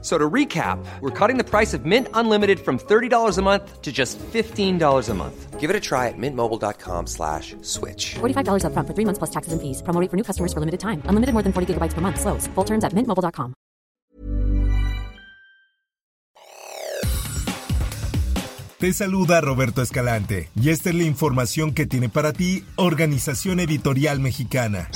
So to recap, we're cutting the price of Mint Unlimited from $30 a month to just $15 a month. Give it a try at mintmobile.com slash switch. $45 up front for three months plus taxes and fees. Promo rate for new customers for limited time. Unlimited more than 40 gigabytes per month. Slows. Full terms at mintmobile.com. Te saluda Roberto Escalante y esta es la información que tiene para ti Organización Editorial Mexicana.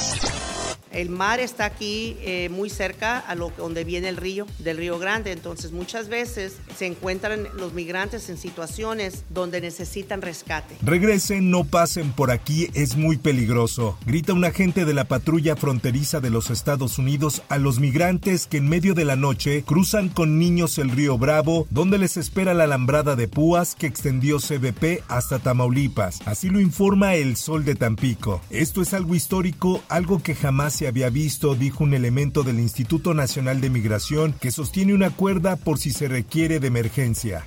El mar está aquí eh, muy cerca a donde viene el río, del Río Grande. Entonces muchas veces se encuentran los migrantes en situaciones donde necesitan rescate. Regresen, no pasen por aquí, es muy peligroso. Grita un agente de la patrulla fronteriza de los Estados Unidos a los migrantes que en medio de la noche cruzan con niños el río Bravo, donde les espera la alambrada de púas que extendió CBP hasta Tamaulipas. Así lo informa el Sol de Tampico. Esto es algo histórico, algo que jamás se había visto, dijo un elemento del Instituto Nacional de Migración que sostiene una cuerda por si se requiere de emergencia.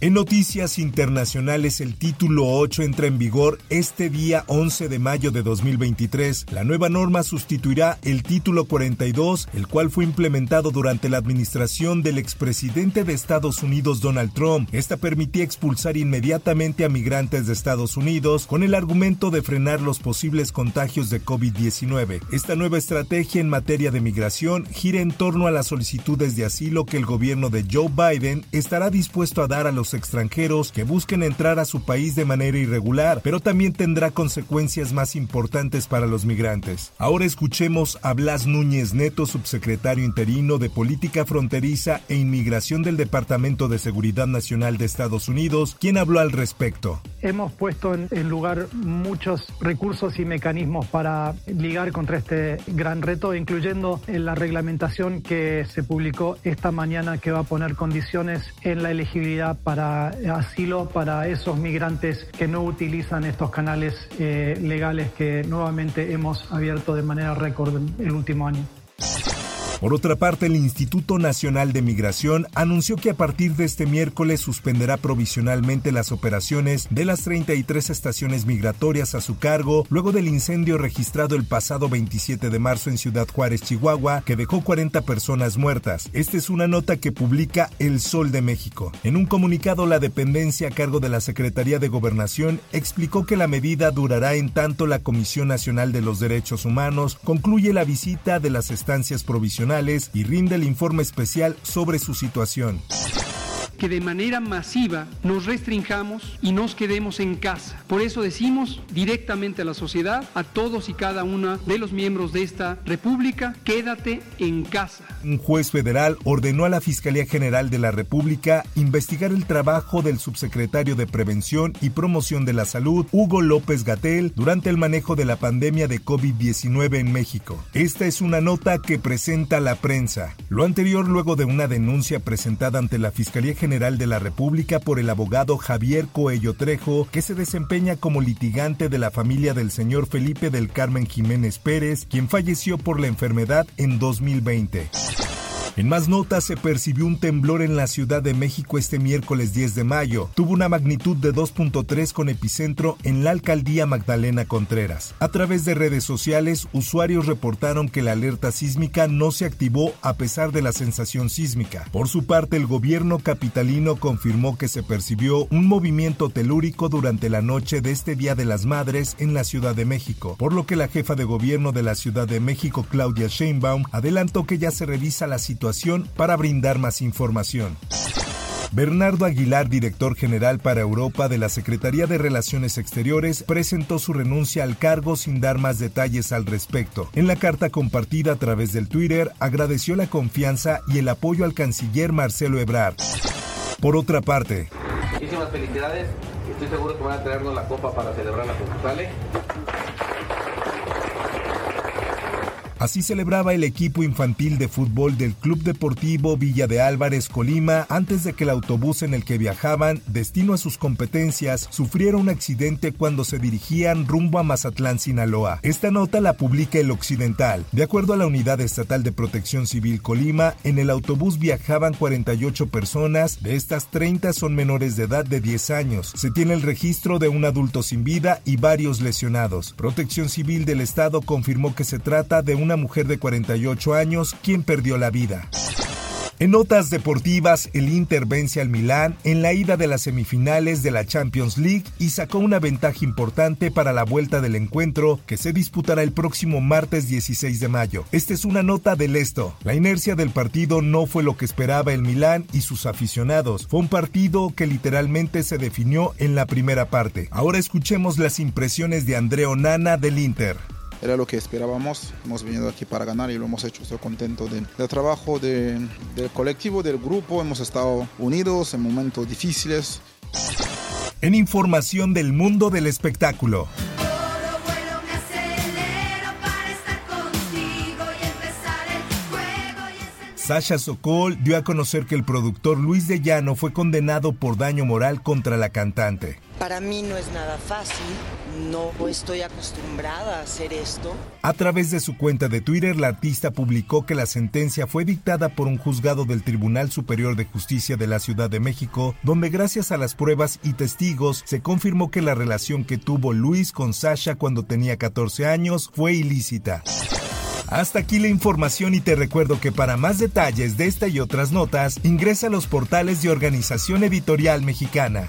En noticias internacionales, el título 8 entra en vigor este día 11 de mayo de 2023. La nueva norma sustituirá el título 42, el cual fue implementado durante la administración del expresidente de Estados Unidos Donald Trump. Esta permitía expulsar inmediatamente a migrantes de Estados Unidos con el argumento de frenar los posibles contagios de COVID-19. Esta nueva estrategia en materia de migración gira en torno a las solicitudes de asilo que el gobierno de Joe Biden estará dispuesto a dar a los extranjeros que busquen entrar a su país de manera irregular, pero también tendrá consecuencias más importantes para los migrantes. Ahora escuchemos a Blas Núñez Neto, subsecretario interino de Política Fronteriza e Inmigración del Departamento de Seguridad Nacional de Estados Unidos, quien habló al respecto. Hemos puesto en, lugar muchos recursos y mecanismos para ligar contra este gran reto, incluyendo la reglamentación que se publicó esta mañana que va a poner condiciones en la elegibilidad para para asilo para esos migrantes que no utilizan estos canales eh, legales que nuevamente hemos abierto de manera récord el último año. Por otra parte, el Instituto Nacional de Migración anunció que a partir de este miércoles suspenderá provisionalmente las operaciones de las 33 estaciones migratorias a su cargo luego del incendio registrado el pasado 27 de marzo en Ciudad Juárez, Chihuahua, que dejó 40 personas muertas. Esta es una nota que publica El Sol de México. En un comunicado, la dependencia a cargo de la Secretaría de Gobernación explicó que la medida durará en tanto la Comisión Nacional de los Derechos Humanos concluye la visita de las estancias provisionales y rinde el informe especial sobre su situación que de manera masiva nos restringamos y nos quedemos en casa. Por eso decimos directamente a la sociedad, a todos y cada uno de los miembros de esta República, quédate en casa. Un juez federal ordenó a la Fiscalía General de la República investigar el trabajo del subsecretario de Prevención y Promoción de la Salud, Hugo López Gatel, durante el manejo de la pandemia de COVID-19 en México. Esta es una nota que presenta la prensa. Lo anterior luego de una denuncia presentada ante la Fiscalía General General de la República por el abogado Javier Coello Trejo, que se desempeña como litigante de la familia del señor Felipe del Carmen Jiménez Pérez, quien falleció por la enfermedad en 2020. En más notas se percibió un temblor en la Ciudad de México este miércoles 10 de mayo. Tuvo una magnitud de 2.3 con epicentro en la alcaldía Magdalena Contreras. A través de redes sociales, usuarios reportaron que la alerta sísmica no se activó a pesar de la sensación sísmica. Por su parte, el gobierno capitalino confirmó que se percibió un movimiento telúrico durante la noche de este Día de las Madres en la Ciudad de México, por lo que la jefa de gobierno de la Ciudad de México, Claudia Sheinbaum, adelantó que ya se revisa la situación para brindar más información. Bernardo Aguilar, director general para Europa de la Secretaría de Relaciones Exteriores, presentó su renuncia al cargo sin dar más detalles al respecto. En la carta compartida a través del Twitter, agradeció la confianza y el apoyo al canciller Marcelo Ebrard. Por otra parte. Así celebraba el equipo infantil de fútbol del Club Deportivo Villa de Álvarez Colima antes de que el autobús en el que viajaban, destino a sus competencias, sufriera un accidente cuando se dirigían rumbo a Mazatlán, Sinaloa. Esta nota la publica el Occidental. De acuerdo a la Unidad Estatal de Protección Civil Colima, en el autobús viajaban 48 personas, de estas 30 son menores de edad de 10 años. Se tiene el registro de un adulto sin vida y varios lesionados. Protección Civil del Estado confirmó que se trata de una mujer de 48 años quien perdió la vida. En notas deportivas, el Inter vence al Milán en la ida de las semifinales de la Champions League y sacó una ventaja importante para la vuelta del encuentro que se disputará el próximo martes 16 de mayo. Esta es una nota del esto. La inercia del partido no fue lo que esperaba el Milán y sus aficionados. Fue un partido que literalmente se definió en la primera parte. Ahora escuchemos las impresiones de André Onana del Inter era lo que esperábamos. Hemos venido aquí para ganar y lo hemos hecho. Estoy contento del, trabajo del colectivo, del grupo. Hemos estado unidos en momentos difíciles. En información del mundo del espectáculo. Sasha Sokol dio a conocer que el productor Luis de Llano fue condenado por daño moral contra la cantante. Para mí no es nada fácil, no estoy acostumbrada a hacer esto. A través de su cuenta de Twitter, la artista publicó que la sentencia fue dictada por un juzgado del Tribunal Superior de Justicia de la Ciudad de México, donde gracias a las pruebas y testigos se confirmó que la relación que tuvo Luis con Sasha cuando tenía 14 años fue ilícita. Hasta aquí la información y te recuerdo que para más detalles de esta y otras notas, ingresa a los portales de Organización Editorial Mexicana.